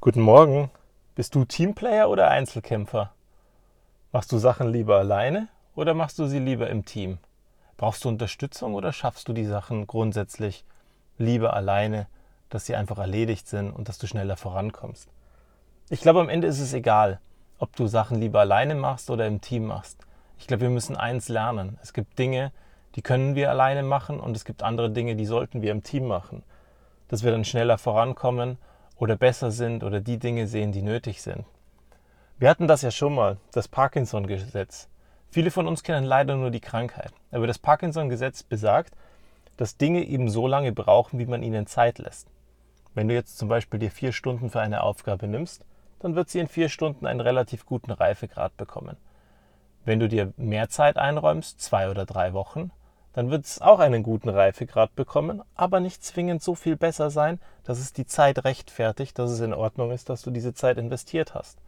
Guten Morgen. Bist du Teamplayer oder Einzelkämpfer? Machst du Sachen lieber alleine oder machst du sie lieber im Team? Brauchst du Unterstützung oder schaffst du die Sachen grundsätzlich lieber alleine, dass sie einfach erledigt sind und dass du schneller vorankommst? Ich glaube, am Ende ist es egal, ob du Sachen lieber alleine machst oder im Team machst. Ich glaube, wir müssen eins lernen. Es gibt Dinge, die können wir alleine machen und es gibt andere Dinge, die sollten wir im Team machen. Dass wir dann schneller vorankommen oder besser sind oder die Dinge sehen, die nötig sind. Wir hatten das ja schon mal, das Parkinson-Gesetz. Viele von uns kennen leider nur die Krankheit. Aber das Parkinson-Gesetz besagt, dass Dinge eben so lange brauchen, wie man ihnen Zeit lässt. Wenn du jetzt zum Beispiel dir vier Stunden für eine Aufgabe nimmst, dann wird sie in vier Stunden einen relativ guten Reifegrad bekommen. Wenn du dir mehr Zeit einräumst, zwei oder drei Wochen, dann wird es auch einen guten Reifegrad bekommen, aber nicht zwingend so viel besser sein, dass es die Zeit rechtfertigt, dass es in Ordnung ist, dass du diese Zeit investiert hast.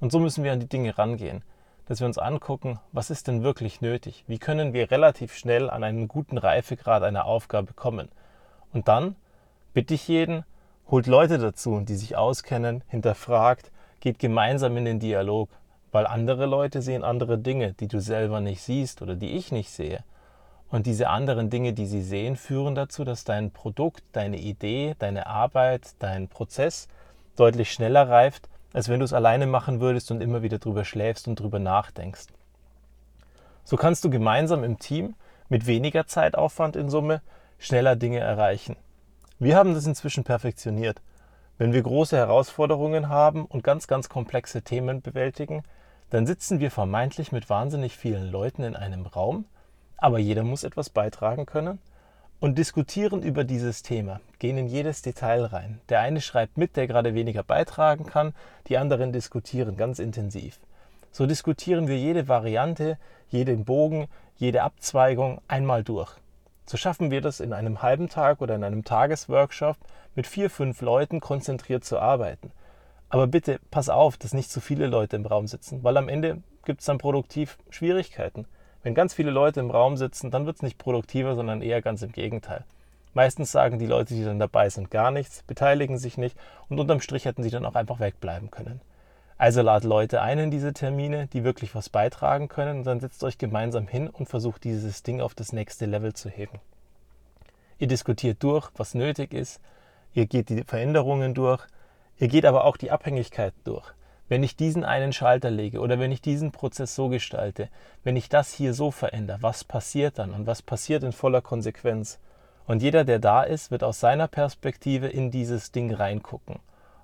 Und so müssen wir an die Dinge rangehen, dass wir uns angucken, was ist denn wirklich nötig? Wie können wir relativ schnell an einen guten Reifegrad einer Aufgabe kommen? Und dann bitte ich jeden, holt Leute dazu, die sich auskennen, hinterfragt, geht gemeinsam in den Dialog, weil andere Leute sehen andere Dinge, die du selber nicht siehst oder die ich nicht sehe. Und diese anderen Dinge, die sie sehen, führen dazu, dass dein Produkt, deine Idee, deine Arbeit, dein Prozess deutlich schneller reift, als wenn du es alleine machen würdest und immer wieder drüber schläfst und drüber nachdenkst. So kannst du gemeinsam im Team mit weniger Zeitaufwand in Summe schneller Dinge erreichen. Wir haben das inzwischen perfektioniert. Wenn wir große Herausforderungen haben und ganz, ganz komplexe Themen bewältigen, dann sitzen wir vermeintlich mit wahnsinnig vielen Leuten in einem Raum aber jeder muss etwas beitragen können und diskutieren über dieses Thema, gehen in jedes Detail rein. Der eine schreibt mit, der gerade weniger beitragen kann, die anderen diskutieren ganz intensiv. So diskutieren wir jede Variante, jeden Bogen, jede Abzweigung einmal durch. So schaffen wir das in einem halben Tag oder in einem Tagesworkshop mit vier, fünf Leuten konzentriert zu arbeiten. Aber bitte pass auf, dass nicht zu viele Leute im Raum sitzen, weil am Ende gibt es dann produktiv Schwierigkeiten. Wenn ganz viele Leute im Raum sitzen, dann wird es nicht produktiver, sondern eher ganz im Gegenteil. Meistens sagen die Leute, die dann dabei sind, gar nichts, beteiligen sich nicht und unterm Strich hätten sie dann auch einfach wegbleiben können. Also lad Leute ein in diese Termine, die wirklich was beitragen können und dann setzt euch gemeinsam hin und versucht dieses Ding auf das nächste Level zu heben. Ihr diskutiert durch, was nötig ist, ihr geht die Veränderungen durch, ihr geht aber auch die Abhängigkeiten durch wenn ich diesen einen Schalter lege oder wenn ich diesen Prozess so gestalte, wenn ich das hier so verändere, was passiert dann und was passiert in voller Konsequenz? Und jeder, der da ist, wird aus seiner Perspektive in dieses Ding reingucken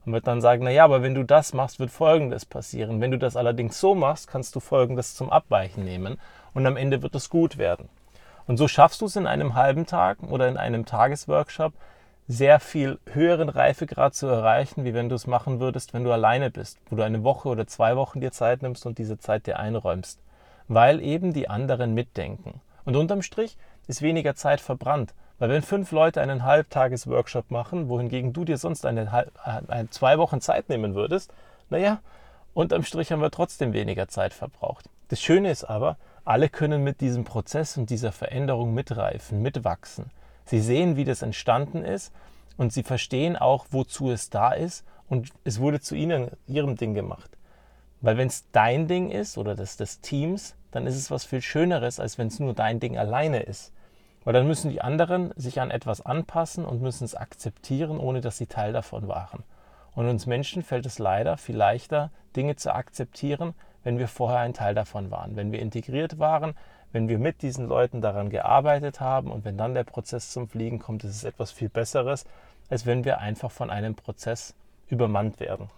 und wird dann sagen, naja, aber wenn du das machst, wird Folgendes passieren. Wenn du das allerdings so machst, kannst du Folgendes zum Abweichen nehmen und am Ende wird es gut werden. Und so schaffst du es in einem halben Tag oder in einem Tagesworkshop, sehr viel höheren Reifegrad zu erreichen, wie wenn du es machen würdest, wenn du alleine bist, wo du eine Woche oder zwei Wochen dir Zeit nimmst und diese Zeit dir einräumst, weil eben die anderen mitdenken. Und unterm Strich ist weniger Zeit verbrannt, weil wenn fünf Leute einen Halbtagesworkshop machen, wohingegen du dir sonst eine, eine, zwei Wochen Zeit nehmen würdest, naja, unterm Strich haben wir trotzdem weniger Zeit verbraucht. Das Schöne ist aber, alle können mit diesem Prozess und dieser Veränderung mitreifen, mitwachsen. Sie sehen, wie das entstanden ist und sie verstehen auch, wozu es da ist und es wurde zu ihnen, ihrem Ding gemacht. Weil wenn es dein Ding ist oder das des Teams, dann ist es was viel Schöneres, als wenn es nur dein Ding alleine ist. Weil dann müssen die anderen sich an etwas anpassen und müssen es akzeptieren, ohne dass sie Teil davon waren. Und uns Menschen fällt es leider viel leichter, Dinge zu akzeptieren, wenn wir vorher ein Teil davon waren. Wenn wir integriert waren, wenn wir mit diesen Leuten daran gearbeitet haben und wenn dann der Prozess zum Fliegen kommt, ist es etwas viel Besseres, als wenn wir einfach von einem Prozess übermannt werden.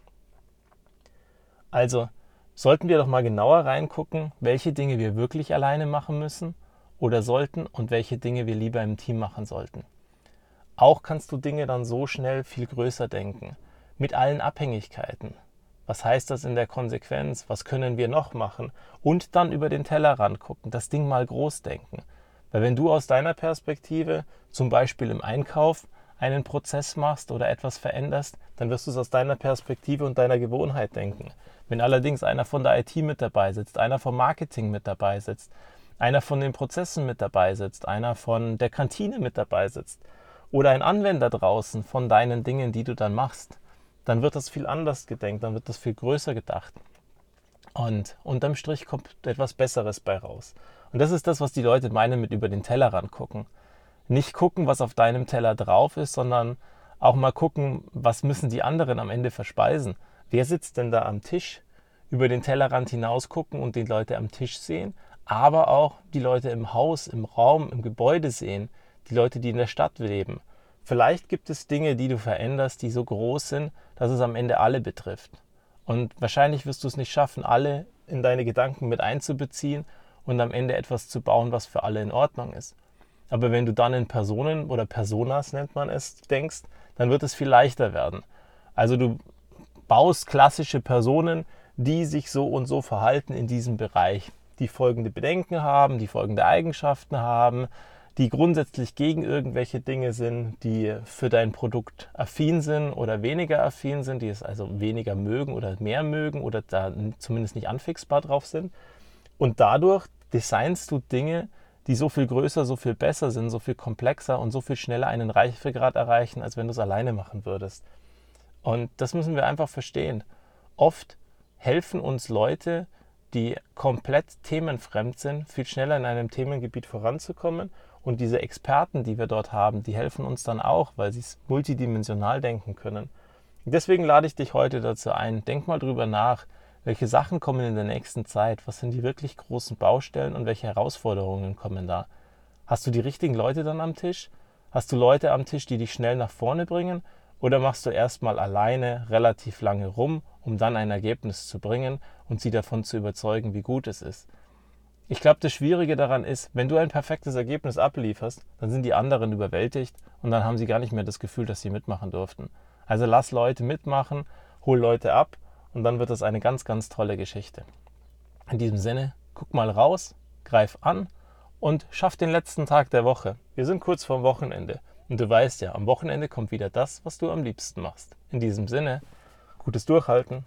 Also sollten wir doch mal genauer reingucken, welche Dinge wir wirklich alleine machen müssen oder sollten und welche Dinge wir lieber im Team machen sollten. Auch kannst du Dinge dann so schnell viel größer denken, mit allen Abhängigkeiten, was heißt das in der Konsequenz? Was können wir noch machen? Und dann über den Tellerrand gucken, das Ding mal groß denken. Weil wenn du aus deiner Perspektive, zum Beispiel im Einkauf, einen Prozess machst oder etwas veränderst, dann wirst du es aus deiner Perspektive und deiner Gewohnheit denken. Wenn allerdings einer von der IT mit dabei sitzt, einer vom Marketing mit dabei sitzt, einer von den Prozessen mit dabei sitzt, einer von der Kantine mit dabei sitzt oder ein Anwender draußen von deinen Dingen, die du dann machst, dann wird das viel anders gedenkt, dann wird das viel größer gedacht. Und unterm Strich kommt etwas Besseres bei raus. Und das ist das, was die Leute meinen mit über den Tellerrand gucken. Nicht gucken, was auf deinem Teller drauf ist, sondern auch mal gucken, was müssen die anderen am Ende verspeisen. Wer sitzt denn da am Tisch? Über den Tellerrand hinaus gucken und die Leute am Tisch sehen, aber auch die Leute im Haus, im Raum, im Gebäude sehen, die Leute, die in der Stadt leben. Vielleicht gibt es Dinge, die du veränderst, die so groß sind, dass es am Ende alle betrifft. Und wahrscheinlich wirst du es nicht schaffen, alle in deine Gedanken mit einzubeziehen und am Ende etwas zu bauen, was für alle in Ordnung ist. Aber wenn du dann in Personen oder Personas nennt man es, denkst, dann wird es viel leichter werden. Also du baust klassische Personen, die sich so und so verhalten in diesem Bereich, die folgende Bedenken haben, die folgende Eigenschaften haben, die grundsätzlich gegen irgendwelche Dinge sind, die für dein Produkt affin sind oder weniger affin sind, die es also weniger mögen oder mehr mögen oder da zumindest nicht anfixbar drauf sind. Und dadurch designst du Dinge, die so viel größer, so viel besser sind, so viel komplexer und so viel schneller einen Reifegrad erreichen, als wenn du es alleine machen würdest. Und das müssen wir einfach verstehen. Oft helfen uns Leute, die komplett themenfremd sind, viel schneller in einem Themengebiet voranzukommen und diese Experten, die wir dort haben, die helfen uns dann auch, weil sie es multidimensional denken können. Deswegen lade ich dich heute dazu ein, denk mal drüber nach, welche Sachen kommen in der nächsten Zeit, was sind die wirklich großen Baustellen und welche Herausforderungen kommen da. Hast du die richtigen Leute dann am Tisch? Hast du Leute am Tisch, die dich schnell nach vorne bringen? Oder machst du erstmal alleine relativ lange rum, um dann ein Ergebnis zu bringen und sie davon zu überzeugen, wie gut es ist? Ich glaube, das Schwierige daran ist, wenn du ein perfektes Ergebnis ablieferst, dann sind die anderen überwältigt und dann haben sie gar nicht mehr das Gefühl, dass sie mitmachen durften. Also lass Leute mitmachen, hol Leute ab und dann wird das eine ganz, ganz tolle Geschichte. In diesem Sinne, guck mal raus, greif an und schaff den letzten Tag der Woche. Wir sind kurz vorm Wochenende und du weißt ja, am Wochenende kommt wieder das, was du am liebsten machst. In diesem Sinne, gutes Durchhalten.